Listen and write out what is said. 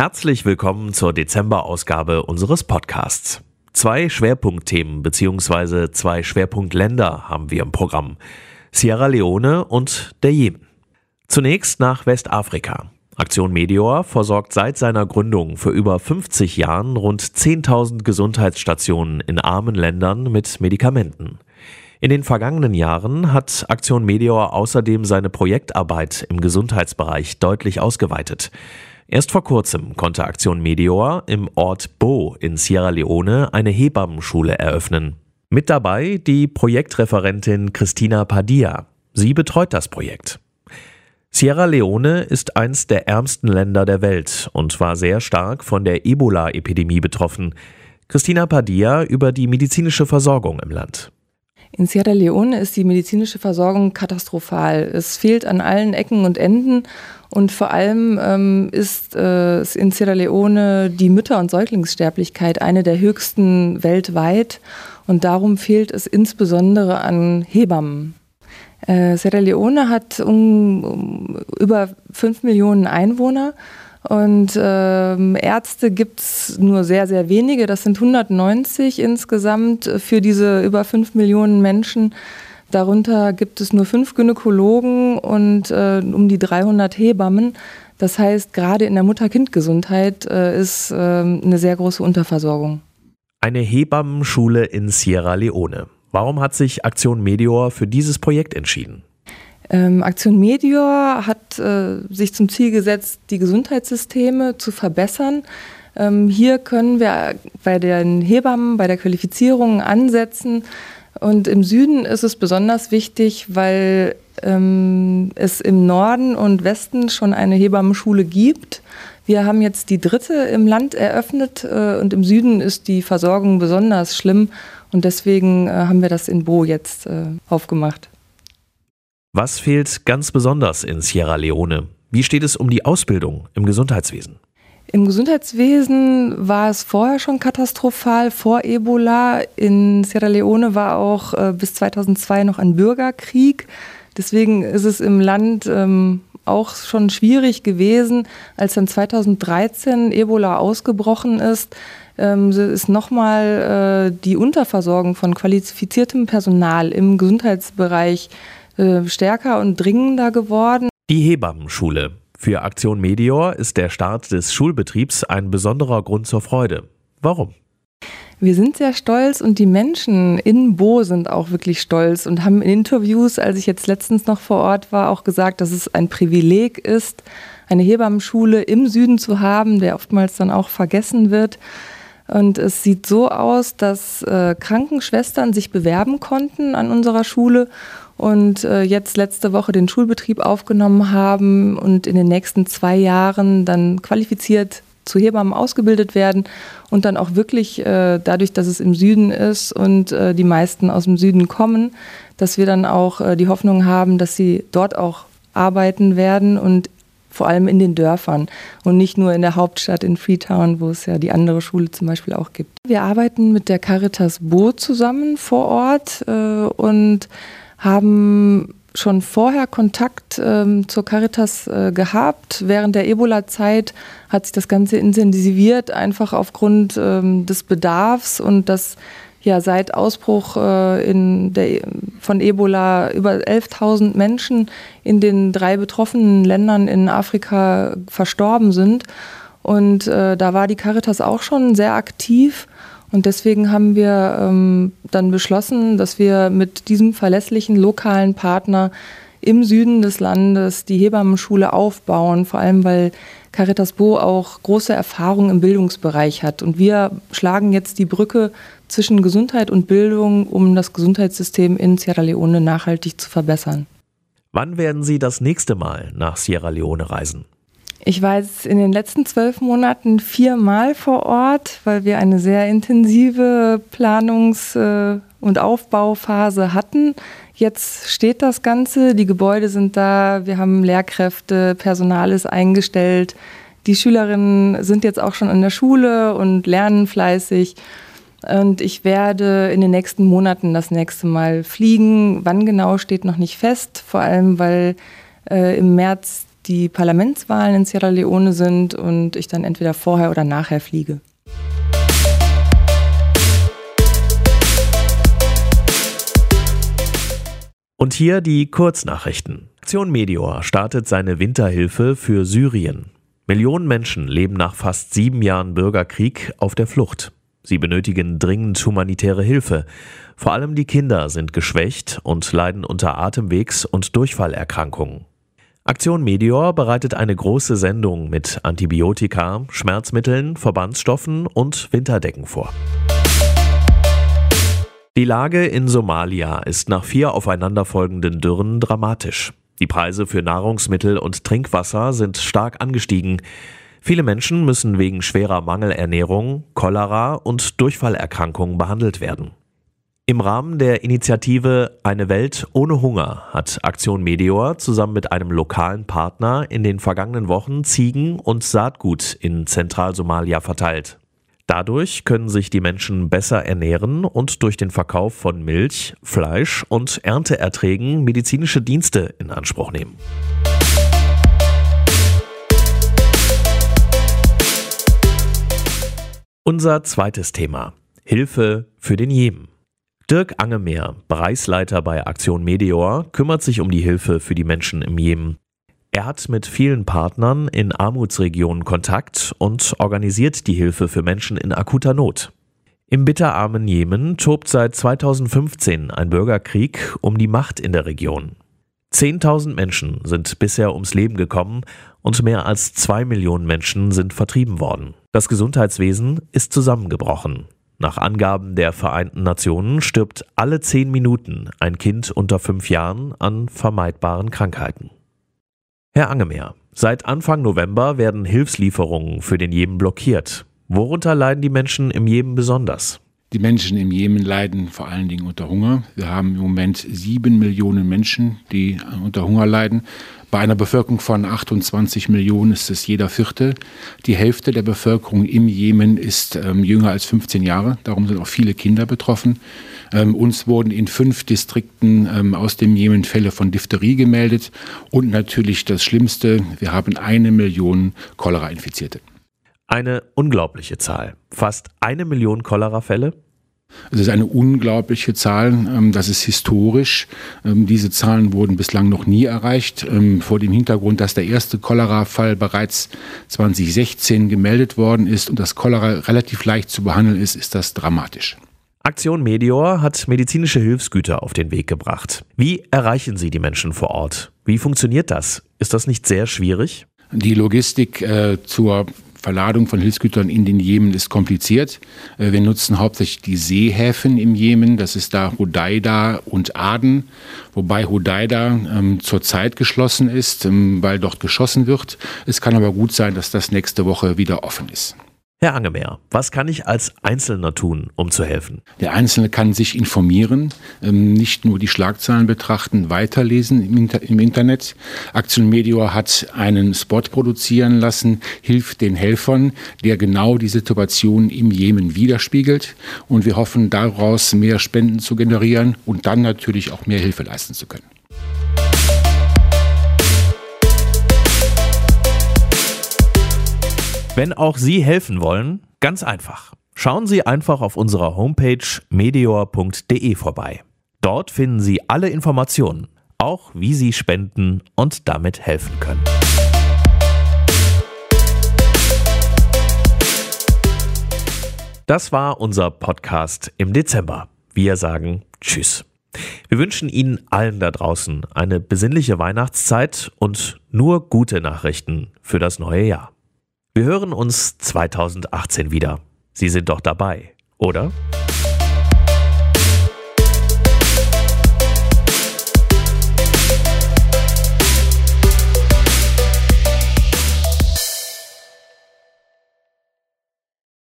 Herzlich willkommen zur Dezemberausgabe unseres Podcasts. Zwei Schwerpunktthemen bzw. zwei Schwerpunktländer haben wir im Programm. Sierra Leone und der Jemen. Zunächst nach Westafrika. Aktion Meteor versorgt seit seiner Gründung für über 50 Jahren rund 10.000 Gesundheitsstationen in armen Ländern mit Medikamenten. In den vergangenen Jahren hat Aktion Meteor außerdem seine Projektarbeit im Gesundheitsbereich deutlich ausgeweitet. Erst vor kurzem konnte Aktion Meteor im Ort Bo in Sierra Leone eine Hebammenschule eröffnen. Mit dabei die Projektreferentin Christina Padilla. Sie betreut das Projekt. Sierra Leone ist eins der ärmsten Länder der Welt und war sehr stark von der Ebola-Epidemie betroffen. Christina Padilla über die medizinische Versorgung im Land. In Sierra Leone ist die medizinische Versorgung katastrophal. Es fehlt an allen Ecken und Enden und vor allem ähm, ist äh, in Sierra Leone die Mütter- und Säuglingssterblichkeit eine der höchsten weltweit und darum fehlt es insbesondere an Hebammen. Äh, Sierra Leone hat um, um über fünf Millionen Einwohner und ähm, Ärzte gibt es nur sehr, sehr wenige. Das sind 190 insgesamt für diese über 5 Millionen Menschen. Darunter gibt es nur fünf Gynäkologen und äh, um die 300 Hebammen. Das heißt, gerade in der Mutter-Kind-Gesundheit äh, ist äh, eine sehr große Unterversorgung. Eine Hebammenschule in Sierra Leone. Warum hat sich Aktion Meteor für dieses Projekt entschieden? Ähm, Aktion Medior hat äh, sich zum Ziel gesetzt, die Gesundheitssysteme zu verbessern. Ähm, hier können wir bei den Hebammen, bei der Qualifizierung ansetzen. Und im Süden ist es besonders wichtig, weil ähm, es im Norden und Westen schon eine Hebammenschule gibt. Wir haben jetzt die dritte im Land eröffnet äh, und im Süden ist die Versorgung besonders schlimm. Und deswegen äh, haben wir das in Bo jetzt äh, aufgemacht. Was fehlt ganz besonders in Sierra Leone? Wie steht es um die Ausbildung im Gesundheitswesen? Im Gesundheitswesen war es vorher schon katastrophal, vor Ebola. In Sierra Leone war auch äh, bis 2002 noch ein Bürgerkrieg. Deswegen ist es im Land ähm, auch schon schwierig gewesen, als dann 2013 Ebola ausgebrochen ist, ähm, ist nochmal äh, die Unterversorgung von qualifiziertem Personal im Gesundheitsbereich äh, stärker und dringender geworden. Die Hebammenschule. Für Aktion Medior ist der Start des Schulbetriebs ein besonderer Grund zur Freude. Warum? Wir sind sehr stolz und die Menschen in Bo sind auch wirklich stolz und haben in Interviews, als ich jetzt letztens noch vor Ort war, auch gesagt, dass es ein Privileg ist, eine Hebammenschule im Süden zu haben, der oftmals dann auch vergessen wird. Und es sieht so aus, dass äh, Krankenschwestern sich bewerben konnten an unserer Schule und äh, jetzt letzte Woche den Schulbetrieb aufgenommen haben und in den nächsten zwei Jahren dann qualifiziert zu Hebammen ausgebildet werden und dann auch wirklich äh, dadurch, dass es im Süden ist und äh, die meisten aus dem Süden kommen, dass wir dann auch äh, die Hoffnung haben, dass sie dort auch arbeiten werden und vor allem in den Dörfern und nicht nur in der Hauptstadt in Freetown, wo es ja die andere Schule zum Beispiel auch gibt. Wir arbeiten mit der Caritas Bo zusammen vor Ort äh, und haben schon vorher Kontakt ähm, zur Caritas äh, gehabt. Während der Ebola-Zeit hat sich das Ganze intensiviert, einfach aufgrund ähm, des Bedarfs und dass ja seit Ausbruch äh, in der, von Ebola über 11.000 Menschen in den drei betroffenen Ländern in Afrika verstorben sind. Und äh, da war die Caritas auch schon sehr aktiv und deswegen haben wir ähm, dann beschlossen, dass wir mit diesem verlässlichen lokalen Partner im Süden des Landes die Hebammenschule aufbauen, vor allem weil Caritas Bo auch große Erfahrung im Bildungsbereich hat. Und wir schlagen jetzt die Brücke zwischen Gesundheit und Bildung, um das Gesundheitssystem in Sierra Leone nachhaltig zu verbessern. Wann werden Sie das nächste Mal nach Sierra Leone reisen? Ich war jetzt in den letzten zwölf Monaten viermal vor Ort, weil wir eine sehr intensive Planungs- äh, und Aufbauphase hatten. Jetzt steht das Ganze, die Gebäude sind da, wir haben Lehrkräfte, Personal ist eingestellt, die Schülerinnen sind jetzt auch schon in der Schule und lernen fleißig. Und ich werde in den nächsten Monaten das nächste Mal fliegen. Wann genau steht noch nicht fest, vor allem weil äh, im März die Parlamentswahlen in Sierra Leone sind und ich dann entweder vorher oder nachher fliege. Und hier die Kurznachrichten. Aktion Medior startet seine Winterhilfe für Syrien. Millionen Menschen leben nach fast sieben Jahren Bürgerkrieg auf der Flucht. Sie benötigen dringend humanitäre Hilfe. Vor allem die Kinder sind geschwächt und leiden unter Atemwegs- und Durchfallerkrankungen. Aktion Medior bereitet eine große Sendung mit Antibiotika, Schmerzmitteln, Verbandsstoffen und Winterdecken vor. Die Lage in Somalia ist nach vier aufeinanderfolgenden Dürren dramatisch. Die Preise für Nahrungsmittel und Trinkwasser sind stark angestiegen. Viele Menschen müssen wegen schwerer Mangelernährung, Cholera und Durchfallerkrankungen behandelt werden. Im Rahmen der Initiative Eine Welt ohne Hunger hat Aktion Meteor zusammen mit einem lokalen Partner in den vergangenen Wochen Ziegen und Saatgut in Zentralsomalia verteilt. Dadurch können sich die Menschen besser ernähren und durch den Verkauf von Milch, Fleisch und Ernteerträgen medizinische Dienste in Anspruch nehmen. Unser zweites Thema. Hilfe für den Jemen. Dirk Angemeer, Bereichsleiter bei Aktion Meteor, kümmert sich um die Hilfe für die Menschen im Jemen. Er hat mit vielen Partnern in Armutsregionen Kontakt und organisiert die Hilfe für Menschen in akuter Not. Im bitterarmen Jemen tobt seit 2015 ein Bürgerkrieg um die Macht in der Region. Zehntausend Menschen sind bisher ums Leben gekommen und mehr als zwei Millionen Menschen sind vertrieben worden. Das Gesundheitswesen ist zusammengebrochen. Nach Angaben der Vereinten Nationen stirbt alle zehn Minuten ein Kind unter fünf Jahren an vermeidbaren Krankheiten. Herr Angemeer, seit Anfang November werden Hilfslieferungen für den Jemen blockiert. Worunter leiden die Menschen im Jemen besonders? Die Menschen im Jemen leiden vor allen Dingen unter Hunger. Wir haben im Moment sieben Millionen Menschen, die unter Hunger leiden. Bei einer Bevölkerung von 28 Millionen ist es jeder Vierte. Die Hälfte der Bevölkerung im Jemen ist ähm, jünger als 15 Jahre. Darum sind auch viele Kinder betroffen. Ähm, uns wurden in fünf Distrikten ähm, aus dem Jemen Fälle von Diphtherie gemeldet. Und natürlich das Schlimmste, wir haben eine Million Cholera-Infizierte. Eine unglaubliche Zahl. Fast eine Million Cholera-Fälle? Es ist eine unglaubliche Zahl. Ähm, das ist historisch. Ähm, diese Zahlen wurden bislang noch nie erreicht. Ähm, vor dem Hintergrund, dass der erste Cholera-Fall bereits 2016 gemeldet worden ist und das Cholera relativ leicht zu behandeln ist, ist das dramatisch. Aktion Medior hat medizinische Hilfsgüter auf den Weg gebracht. Wie erreichen Sie die Menschen vor Ort? Wie funktioniert das? Ist das nicht sehr schwierig? Die Logistik äh, zur Verladung von Hilfsgütern in den Jemen ist kompliziert. Äh, wir nutzen hauptsächlich die Seehäfen im Jemen. Das ist da Hodeida und Aden, wobei Hodeida ähm, zurzeit geschlossen ist, ähm, weil dort geschossen wird. Es kann aber gut sein, dass das nächste Woche wieder offen ist. Herr Angemeer, was kann ich als Einzelner tun, um zu helfen? Der Einzelne kann sich informieren, ähm, nicht nur die Schlagzeilen betrachten, weiterlesen im, Internet. Aktion Medior hat einen Spot produzieren lassen, hilft den Helfern, der genau die Situation im Jemen widerspiegelt. Und wir hoffen daraus mehr Spenden zu generieren und dann natürlich auch mehr Hilfe leisten zu können. Wenn auch Sie helfen wollen, ganz einfach. Schauen Sie einfach auf unserer Homepage meteor.de vorbei. Dort finden Sie alle Informationen, auch wie Sie spenden und damit helfen können. Das war unser Podcast im Dezember. Wir sagen Tschüss. Wir wünschen Ihnen allen da draußen eine besinnliche Weihnachtszeit und nur gute Nachrichten für das neue Jahr. Wir hören uns 2018 wieder. Sie sind doch dabei, oder?